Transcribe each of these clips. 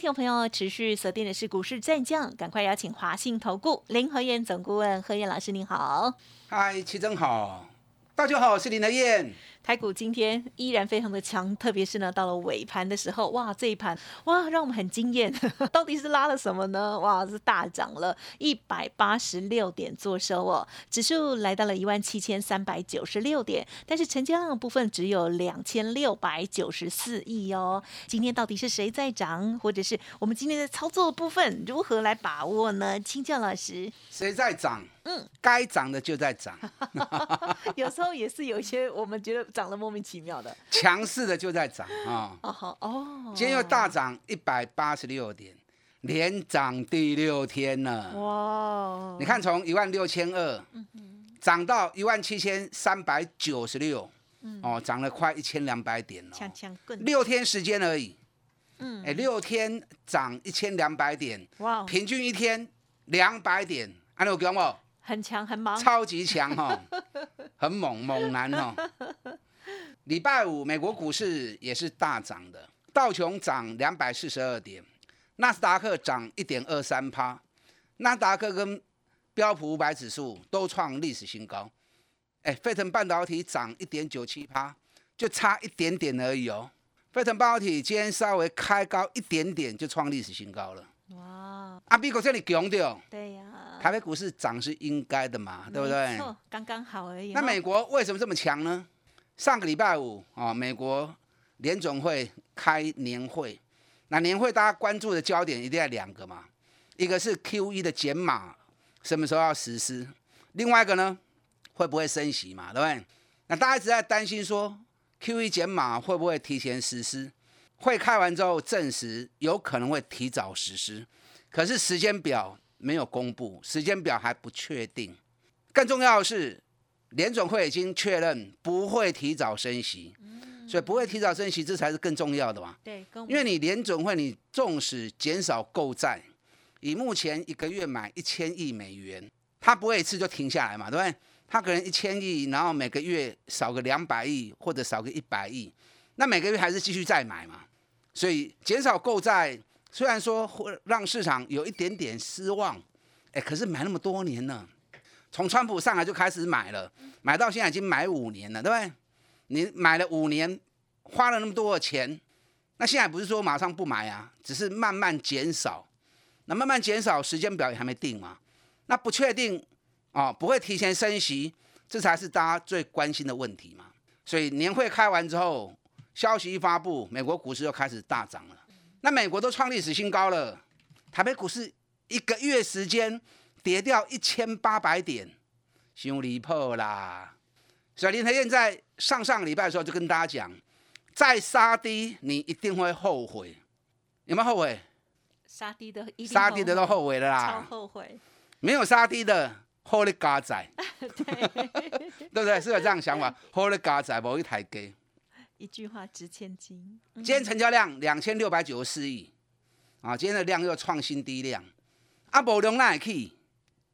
听众朋友，持续锁定的是股市战将，赶快邀请华信投顾林和燕总顾问何燕老师，您好。嗨，齐总好，大家好，我是林和燕。台股今天依然非常的强，特别是呢，到了尾盘的时候，哇，这一盘哇，让我们很惊艳，到底是拉了什么呢？哇，是大涨了一百八十六点做收哦，指数来到了一万七千三百九十六点，但是成交量的部分只有两千六百九十四亿哦。今天到底是谁在涨，或者是我们今天的操作部分如何来把握呢？请教老师，谁在涨？嗯，该涨的就在涨，有时候也是有一些我们觉得。涨得莫名其妙的，强势的就在涨啊！哦哦，今天又大涨一百八十六点，连涨第六天了。哇！你看从一万六千二，涨到一万七千三百九十六，哦，涨了快一千两百点了。六天时间而已。嗯，哎，六天涨一千两百点，哇！平均一天两百点，安有讲不？很强，很猛，超级强哈，很猛猛男哈。礼拜五美国股市也是大涨的，道琼涨两百四十二点，纳斯达克涨一点二三趴，纳斯达克跟标普五百指数都创历史新高。哎，费城半导体涨一点九七趴，就差一点点而已哦。费城半导体今天稍微开高一点点，就创历史新高了。哇！啊，美国这里强的哦。对呀。台北股市涨是应该的嘛，对不对？错，刚刚好而已。那美国为什么这么强呢？上个礼拜五啊，美国联总会开年会，那年会大家关注的焦点一定要两个嘛，一个是 Q E 的减码什么时候要实施，另外一个呢会不会升息嘛，对不对？那大家一直在担心说 Q E 减码会不会提前实施？会开完之后证实有可能会提早实施，可是时间表。没有公布时间表还不确定，更重要的是，联总会已经确认不会提早升息，所以不会提早升息，这才是更重要的嘛。对，因为你联总会你纵使减少购债，以目前一个月买一千亿美元，它不会一次就停下来嘛，对不对？它可能一千亿，然后每个月少个两百亿或者少个一百亿，那每个月还是继续再买嘛，所以减少购债。虽然说会让市场有一点点失望，哎，可是买那么多年了，从川普上来就开始买了，买到现在已经买五年了，对不对？你买了五年，花了那么多的钱，那现在不是说马上不买啊，只是慢慢减少。那慢慢减少，时间表也还没定嘛，那不确定啊，不会提前升息，这才是大家最关心的问题嘛。所以年会开完之后，消息一发布，美国股市又开始大涨了。那美国都创历史新高了，台北股市一个月时间跌掉一千八百点，太离谱啦！所以林台燕在上上礼拜的时候就跟大家讲，再杀低你一定会后悔，有没有后悔？杀低的一，杀低的都后悔了啦，超后悔。没有杀低的，好你嘎仔，对不对？是有这样想法，好你嘎仔，无一台机。一句话值千金。今天成交量两千六百九十四亿，啊，今天的量又创新低量。阿宝龙那也可以，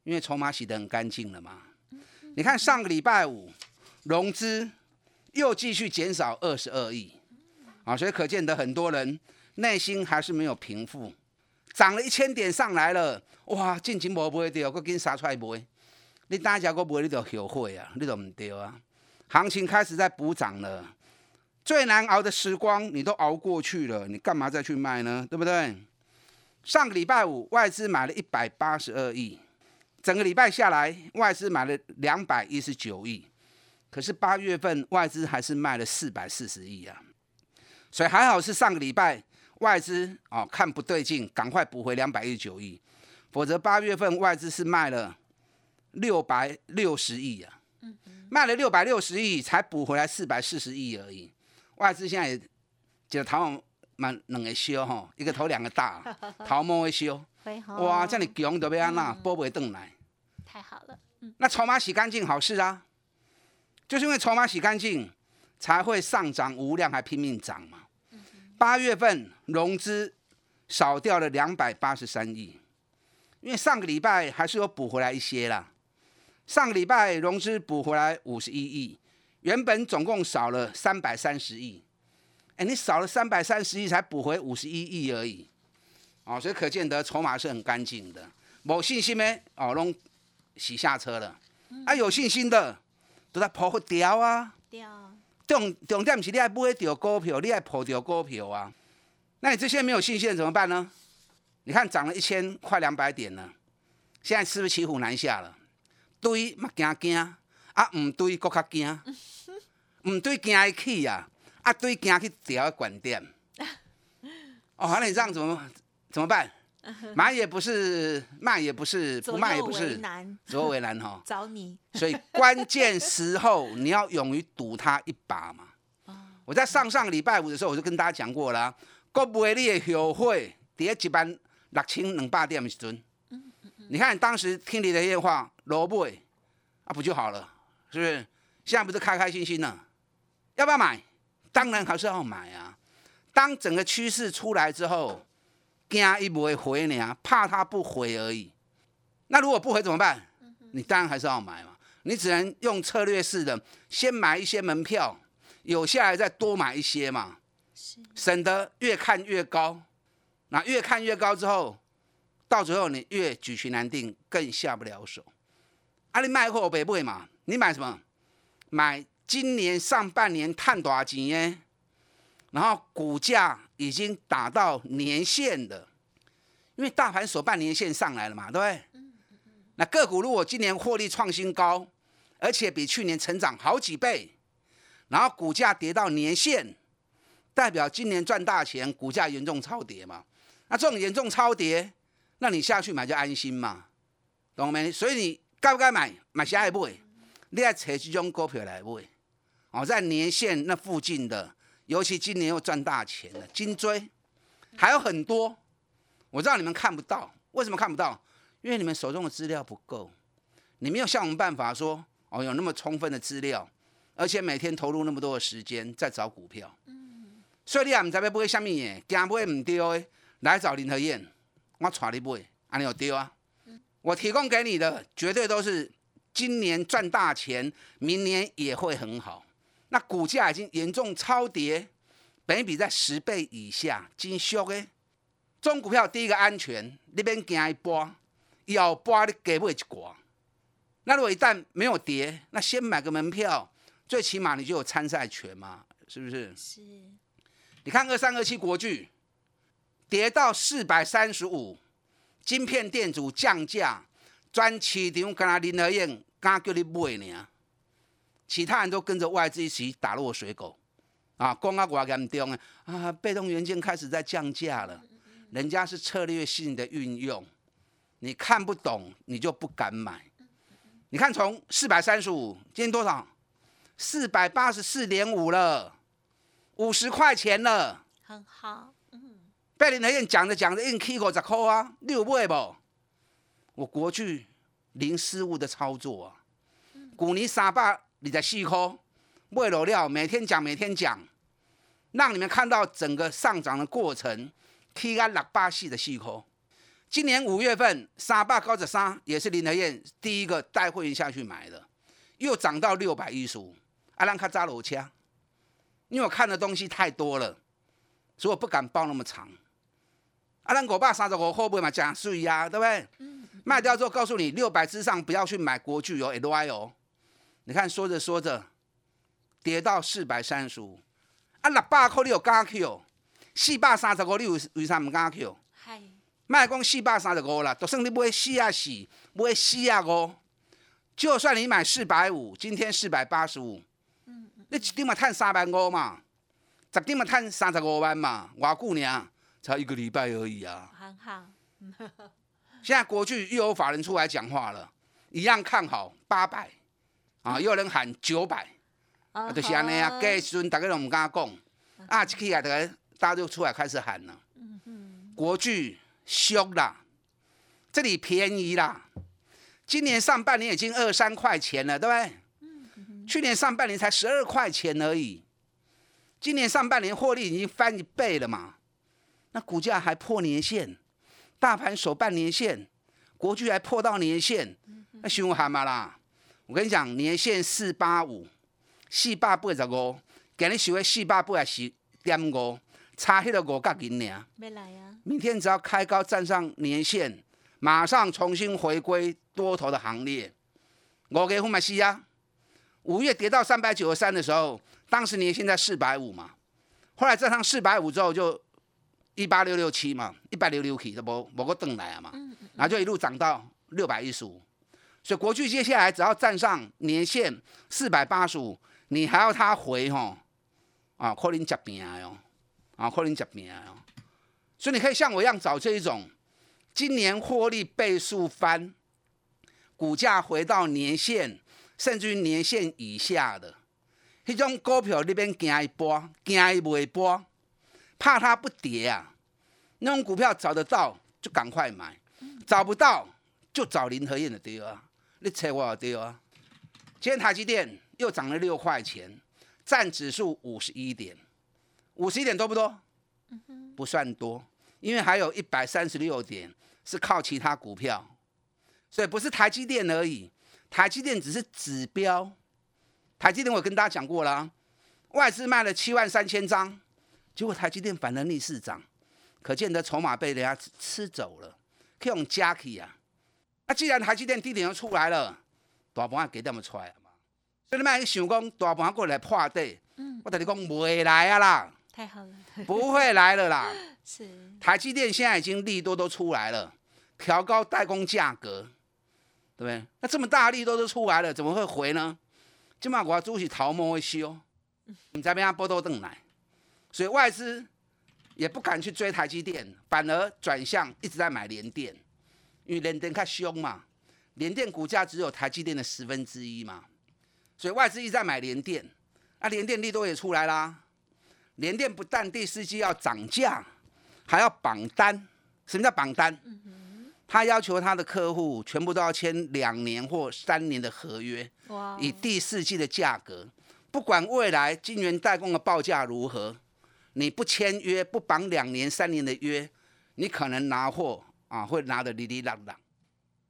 因为筹码洗得很干净了嘛。你看上个礼拜五融资又继续减少二十二亿，啊，所以可见得很多人内心还是没有平复。涨了一千点上来了，哇，进前无买掉，搁紧杀出来买。你大家搁买你就后悔啊，你都唔对啊。行情开始在补涨了。最难熬的时光你都熬过去了，你干嘛再去卖呢？对不对？上个礼拜五外资买了一百八十二亿，整个礼拜下来外资买了两百一十九亿，可是八月份外资还是卖了四百四十亿啊，所以还好是上个礼拜外资哦看不对劲，赶快补回两百一十九亿，否则八月份外资是卖了六百六十亿啊，卖了六百六十亿才补回来四百四十亿而已。外资现在也就头蛮两个小吼，一个头两个大，头毛会小。哇，这样强都要安那，波不会断来。太好了。那筹码洗干净，好事啊，就是因为筹码洗干净，才会上涨无量，还拼命涨嘛。八月份融资少掉了两百八十三亿，因为上个礼拜还是有补回来一些啦。上个礼拜融资补回来五十一亿，原本总共少了三百三十亿。哎，你少了三百三十亿，才补回五十一亿而已，哦，所以可见得筹码是很干净的。冇信心咩？哦，拢洗下车了。啊，有信心的都在破掉啊。掉。重重点是你爱买掉股票，你还破掉股票啊。那你这些没有信心怎么办呢？你看涨了一千快两百点了，现在是不是骑虎难下了？对，嘛惊惊，啊，唔对，更较惊，唔对，惊会起啊。啊，对，惊去调管店。哦，那你这样怎么怎么办？买也不是，卖也不是，不卖也不是，左右为难哈。找你。所以关键时候你要勇于赌他一把嘛。我在上上礼拜五的时候，我就跟大家讲过了，国买你的后会第一班六千两百点的时阵。你看当时听你的电话，罗贝啊，不就好了？是不是？现在不是开开心心呢？要不要买？当然还是要买啊！当整个趋势出来之后，惊一不会回你啊，怕它不回而已。那如果不回怎么办？你当然还是要买嘛。你只能用策略式的，先买一些门票，有下来再多买一些嘛，省得越看越高。那越看越高之后，到最后你越举棋难定，更下不了手。啊，你卖货北不会嘛？你买什么？买。今年上半年探多少钱耶？然后股价已经打到年线的，因为大盘首半年线上来了嘛，对不对？那个股如果今年获利创新高，而且比去年成长好几倍，然后股价跌到年线，代表今年赚大钱，股价严重超跌嘛。那这种严重超跌，那你下去买就安心嘛，懂没？所以你该不该买？买下一步，你要找这种股票来买。哦，在年线那附近的，尤其今年又赚大钱的金锥，还有很多。我知道你们看不到，为什么看不到？因为你们手中的资料不够，你没有像我们办法说，哦，有那么充分的资料，而且每天投入那么多的时间在找股票。嗯。所以你也唔知要买什么嘢，惊买唔对的，来找林和燕，我带你买，安尼有对啊。我提供给你的绝对都是今年赚大钱，明年也会很好。那股价已经严重超跌，本比在十倍以下，真俗诶。中股票第一个安全，你边惊一波，要波你给不一挂。那如果一旦没有跌，那先买个门票，最起码你就有参赛权嘛，是不是？是。你看二三二七国巨跌到四百三十五，晶片店主降价，专市场跟他林和燕敢叫你买呢？其他人都跟着外资一起打落水狗，啊，光啊我严重啊，啊，被动元件开始在降价了，人家是策略性的运用，你看不懂你就不敢买。你看从四百三十五，今天多少？四百八十四点五了，五十块钱了，很好。嗯，贝林和燕讲着讲着，硬 K 五十块啊，你有买不？我国巨零失误的操作啊，古尼三百。你在细抠，为了料每天讲每天讲，让你们看到整个上涨的过程。K 安六八系的细抠，今年五月份三八高十三也是林德燕第一个带会员下去买的，又涨到六百一十五。阿兰卡扎罗枪，因为我看的东西太多了，所以我不敢报那么长。阿兰我爸三十五会不会嘛加税呀？对不对？卖掉之后告诉你六百之上不要去买国巨哦，L Y 哦。你看，说着说着，跌到四百三十五，啊，六百块你有敢去哦？四百三十五你为为啥唔敢去？嗨，卖讲四百三十五啦，就算你买四啊四，买四啊五，就算你买四百五，今天四百八十五，嗯，你一点嘛赚三万五嘛，十点嘛赚三十五万嘛，我姑娘才一个礼拜而已啊。很好。现在国巨又有法人出来讲话了，一样看好八百。啊！又有人喊九百，啊，就是安尼啊。计时阵大家都唔敢讲，啊，一起来大家大家就出来开始喊了。国巨俗啦，这里便宜啦，今年上半年已经二三块钱了，对不对？去年上半年才十二块钱而已，今年上半年获利已经翻一倍了嘛？那股价还破年线，大盘守半年线，国巨还破到年线，那凶悍嘛啦！我跟你讲，年限四八五，四百八十五，今日收的四百八十点五，差迄个五角银呢。没来啊。明天只要开高站上年线，马上重新回归多头的行列。五月份买西啊，五月跌到三百九十三的时候，当时年线在四百五嘛，后来站上四百五之后就一八六六七嘛，一百六六七都无无个登来啊嘛，然后就一路涨到六百一十五。所以国巨接下来只要站上年线四百八十五，你还要它回吼啊，可能接平哦，啊，可能接平哦。所以你可以像我一样找这一种，今年获利倍数翻，股价回到年线甚至于年线以下的，那种股票那边惊一波，惊一波，怕它不跌啊。那种股票找得到就赶快买，找不到就找林和燕的对啊。你猜我对啊？今天台积电又涨了六块钱，占指数五十一点，五十一点多不多？不算多，因为还有一百三十六点是靠其他股票，所以不是台积电而已。台积电只是指标。台积电我跟大家讲过了，外资卖了七万三千张，结果台积电反而逆市涨，可见的筹码被人家吃走了，可以用加起啊。那既然台积电低点又出来了，大盘给他们出来了嘛？所以你卖想讲大盘过来破底，我跟你讲不会来啊啦。太好了，不会来了啦。是台积电现在已经利多都出来了，调高代工价格，对不对？那这么大利多都出来了，怎么会回呢？今嘛我主是逃莫会修，你在边上波多邓来，所以外资也不敢去追台积电，反而转向一直在买联电，因为联电太凶嘛，联电股价只有台积电的十分之一嘛，所以外资一直在买联电，那联电利多也出来啦。联电不但第四季要涨价，还要绑单。什么叫绑单？他要求他的客户全部都要签两年或三年的合约，以第四季的价格，不管未来晶圆代工的报价如何，你不签约不绑两年三年的约，你可能拿货啊会拿的哩哩啷啷。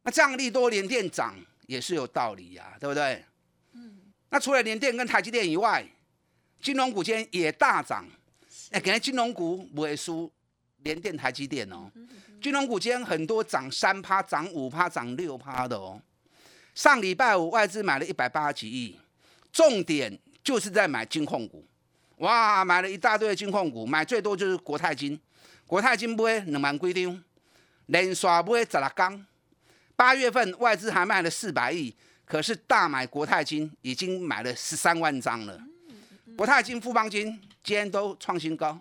那这样利多联电涨也是有道理呀，对不对？那除了联电跟台积电以外，金融股今天也大涨，哎，感觉金融股不会输联电、台积电哦。金融股今天很多涨三趴、涨五趴、涨六趴的哦。上礼拜五外资买了一百八十几亿，重点就是在买金控股，哇，买了一大堆金控股，买最多就是国泰金，国泰金买两万几张，连续买十六缸。八月份外资还卖了四百亿，可是大买国泰金已经买了十三万张了。国泰金、富邦金今天都创新高，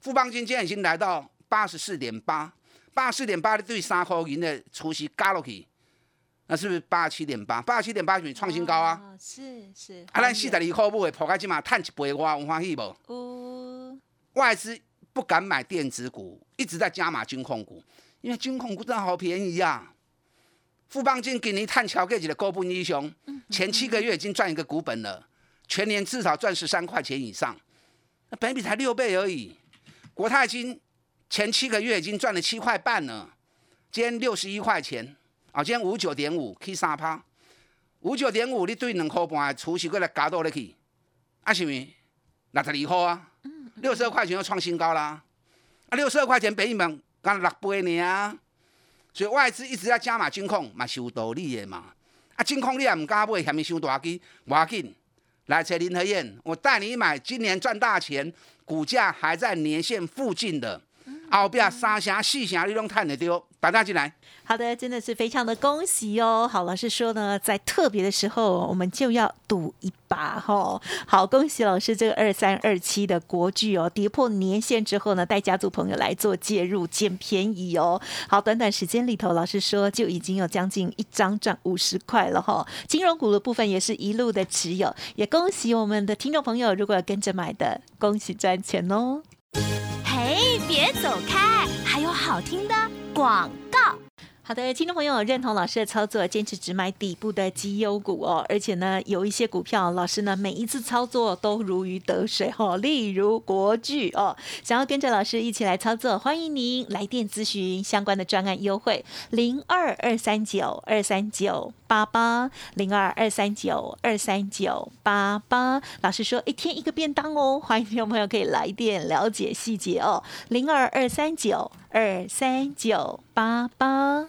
富邦金今天已经来到八十四点八，八十四点八的对三块银的除息加落去，那是不是八十七点八？八十七点八就创新高啊！是是。啊，咱四十二块买，破开起码探一倍我，有欢喜不？哦。外资不敢买电子股，一直在加码金控股，因为金控股真的好便宜呀。富邦金给你探桥给几的高本英雄，前七个月已经赚一个股本了。全年至少赚十三块钱以上，那本比才六倍而已。国泰金前七个月已经赚了七块半了，今天六十一块钱啊，今天五九点五，K 三趴，五九点五，你对两块半除息过来加到了去，啊是咪？那十二块啊，六十二块钱又创新高啦，啊六十二块钱比一本干六八年啊，所以外资一直在加码金控，嘛是有道理的嘛。啊金控你也唔敢买，嫌伊伤大机，无要紧。来，找林和燕，我带你买，今年赚大钱，股价还在年线附近的，后边三成四成你拢赚得到，大家进来。好的，真的是非常的恭喜哦。好，老师说呢，在特别的时候，我们就要赌一把哈。好，恭喜老师这个二三二七的国巨哦，跌破年线之后呢，带家族朋友来做介入，捡便宜哦。好，短短时间里头，老师说就已经有将近一张赚五十块了哈。金融股的部分也是一路的持有，也恭喜我们的听众朋友，如果跟着买的，恭喜赚钱哦。哎，别走开，还有好听的广告。好的，听众朋友认同老师的操作，坚持只买底部的绩优股哦，而且呢，有一些股票，老师呢每一次操作都如鱼得水哦，例如国巨哦，想要跟着老师一起来操作，欢迎您来电咨询相关的专案优惠，零二二三九二三九八八零二二三九二三九八八。老师说一天一个便当哦，欢迎听众朋友可以来电了解细节哦，零二二三九二三九八八。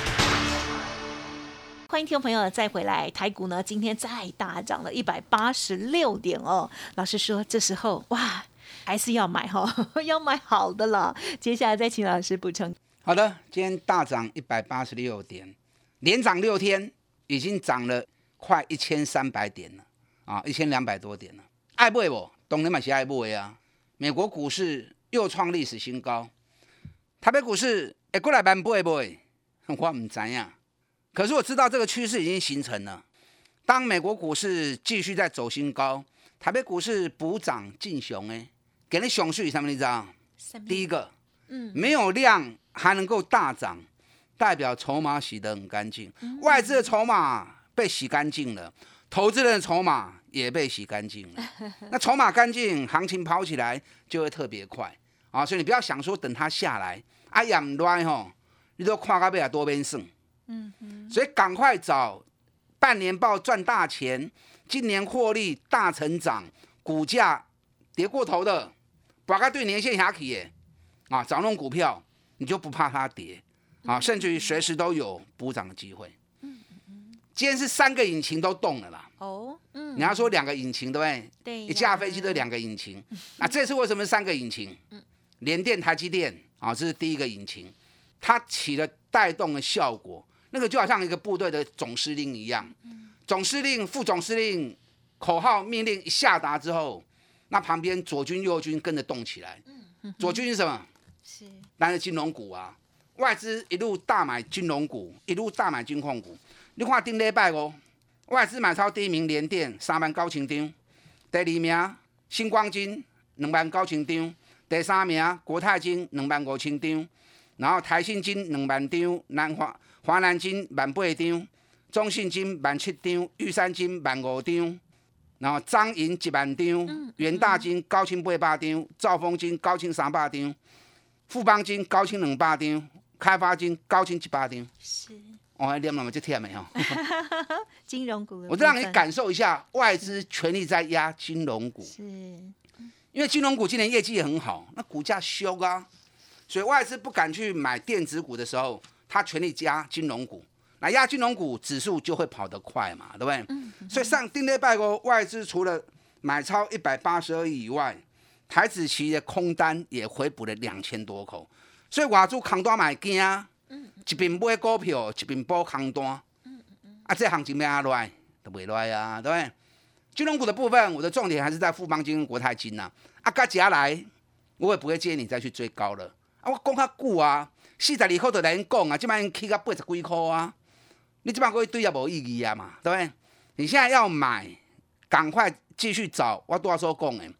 迎听众朋友再回来，台股呢今天再大涨了一百八十六点哦。老师说这时候哇，还是要买哈，要买好的了。接下来再请老师补充。好的，今天大涨一百八十六点，连涨六天，已经涨了快一千三百点了啊，一千两百多点了。爱不爱不？懂得买些爱不爱啊？美国股市又创历史新高，台北股市会过来办不会 不会？我唔知呀。可是我知道这个趋势已经形成了。当美国股市继续在走新高，台北股市补涨进熊哎，给你熊市什么你知道？第一个，嗯，没有量还能够大涨，代表筹码洗得很干净，外资的筹码被洗干净了，投资人的筹码也被洗干净了。那筹码干净，行情跑起来就会特别快啊！所以你不要想说等它下来，哎呀唔乱吼，你都看到尾啊多边胜。嗯所以赶快找半年报赚大钱，今年获利大成长，股价跌过头的，把它对年限下去耶，啊，找那种股票，你就不怕它跌啊，甚至于随时都有补涨的机会。嗯今天是三个引擎都动了啦。哦，嗯，你要说两个引擎对不对？对，一架飞机都两个引擎，那这次为什么三个引擎？嗯，联电、台积电啊，这是第一个引擎，它起了带动的效果。那个就好像一个部队的总司令一样，总司令、副总司令口号命令一下达之后，那旁边左军右军跟着动起来。左军是什么？是，当然金融股啊，外资一路大买金融股，一路大买金控股。你看顶礼拜哦，外资买超第一名联电三万九千张，第二名星光金两万九千张，第三名国泰金两万五千张，然后台信金两万张，南华。华南金万八张，中信金万七张，玉山金万五张，然后张银一万张，元大金高清八百张，兆丰金高清三百张，富邦金高清两百张，开发金高清一百张。是，我还念那么就甜没有？金融股，我让你感受一下外资全力在压金融股。是，因为金融股今年业绩也很好，那股价修啊，所以外资不敢去买电子股的时候。他全力加金融股，那压金融股指数就会跑得快嘛，对不对？嗯所以上丁内拜国外资除了买超一百八十二亿以外，台子期的空单也回补了两千多口，所以外资空单买惊，一边买股票一边补空单，啊，这行情咩啊来都未来啊，对不对？金融股的部分，我的重点还是在富邦金、国泰金呐，啊，加起来我也不会建议你再去追高了，啊，我讲较久啊。四十二块就来讲啊，即摆起到八十几块啊，你即摆可以对也无意义啊嘛，对不对？你现在要买，赶快继续找。我多少说讲诶，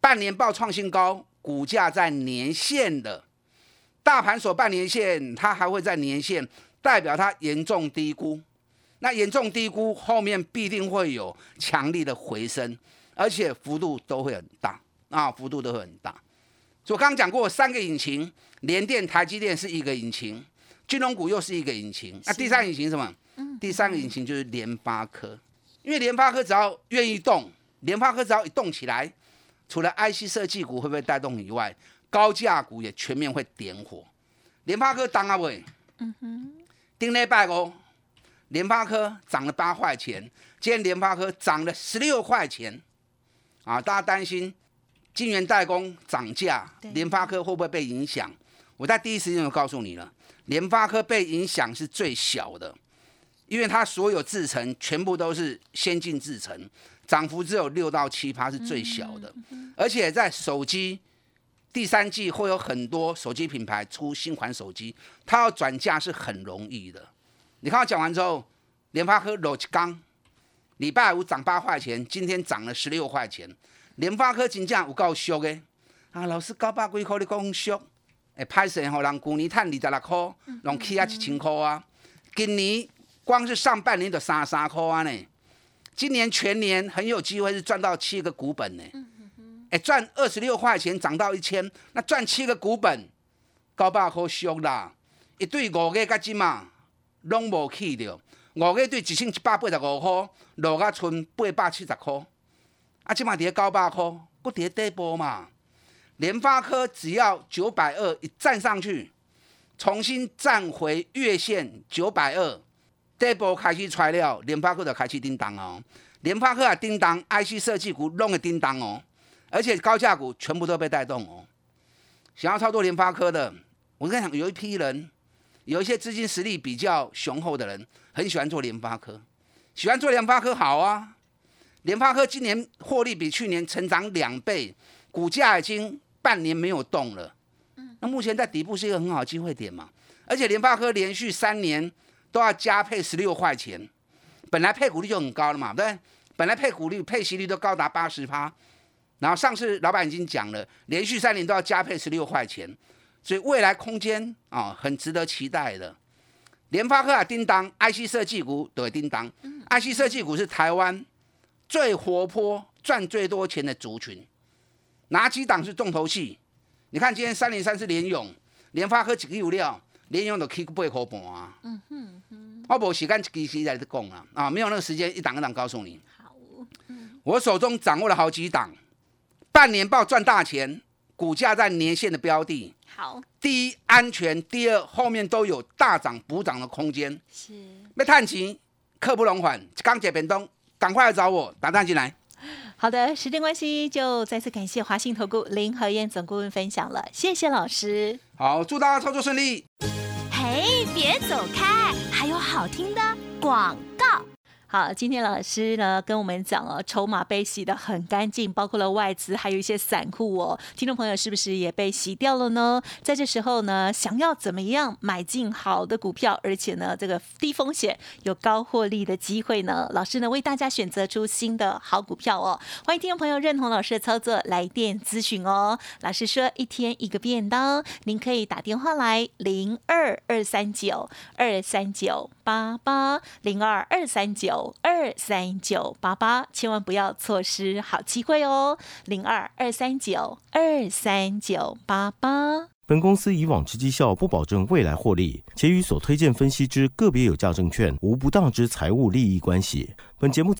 半年报创新高，股价在年线的，大盘所半年线，它还会在年线，代表它严重低估。那严重低估后面必定会有强力的回升，而且幅度都会很大啊，幅度都会很大。我刚刚讲过三个引擎。联电、台积电是一个引擎，金融股又是一个引擎。那是第三个引擎是什么？嗯第三个引擎就是联发科，因为联发科只要愿意动，联发科只要一动起来，除了 IC 设计股会不会带动以外，高价股也全面会点火。联发科当啊喂，嗯哼，顶礼拜哦，联发科涨了八块钱，今天联发科涨了十六块钱，啊，大家担心晶圆代工涨价对，联发科会不会被影响？我在第一时间就告诉你了，联发科被影响是最小的，因为它所有制程全部都是先进制程，涨幅只有六到七趴是最小的，而且在手机第三季会有很多手机品牌出新款手机，它要转价是很容易的。你看我讲完之后，联发科裸钢礼拜五涨八块钱，今天涨了十六块钱，联发科真正有够俗的啊！老师九百几块你讲俗，会歹势吼，人去年赚二十六块，拢起啊一千块啊，今年光是上半年就三三块啊呢，今年全年很有机会是赚到七个股本呢。哎，赚二十六块钱涨到一千，那赚七个股本，九百块俗啦。一对五个甲即嘛，拢无去着。五个对一千一百八十五块，落甲剩八百七十块。啊，即嘛伫咧九百块，搁伫咧底部嘛。联发科只要九百二一站上去，重新站回月线九百二，底部开始出来了，联发科就开始叮当哦。联发科啊叮当，IC 设计股拢会叮当哦。而且高价股全部都被带动哦。想要操作联发科的，我跟你讲，有一批人，有一些资金实力比较雄厚的人，很喜欢做联发科，喜欢做联发科好啊。联发科今年获利比去年成长两倍，股价已经半年没有动了。那目前在底部是一个很好的机会点嘛。而且联发科连续三年都要加配十六块钱，本来配股率就很高了嘛，对不对？本来配股率、配息率都高达八十趴。然后上次老板已经讲了，连续三年都要加配十六块钱，所以未来空间啊、很值得期待的。联发科啊，叮当，IC 设计股对叮当、IC 设计股是台湾最活泼、赚最多钱的族群。哪几档是重头戏？你看今天三零三是联勇，联发科几个有料，联勇都 K 八块半啊。嗯哼哼我无时间一支时在这讲啊，啊，没有那个时间一档一档告诉你。好，我手中掌握了好几档，半年报赚大钱，股价在年线的标的。好，第一安全，第二后面都有大涨补涨的空间。是要探钱，刻不容缓，刚解变动，赶快来找我，打探进来。好的，时间关系，就再次感谢华信投顾林和燕总顾问分享了，谢谢老师。好，祝大家操作顺利。嘿，别走开，还有好听的广告。好，今天老师呢跟我们讲哦，筹码被洗得很干净，包括了外资，还有一些散户哦。听众朋友是不是也被洗掉了呢？在这时候呢，想要怎么样买进好的股票，而且呢这个低风险有高获利的机会呢？老师呢为大家选择出新的好股票哦。欢迎听众朋友认同老师的操作，来电咨询哦。老师说一天一个便当，您可以打电话来零二二三九二三九八八零二二三九二三九八八，千万不要错失好机会哦。零二二三九二三九八八。本公司以往之绩效不保证未来获利，且与所推荐分析之个别有价证券无不当之财务利益关系。本节目。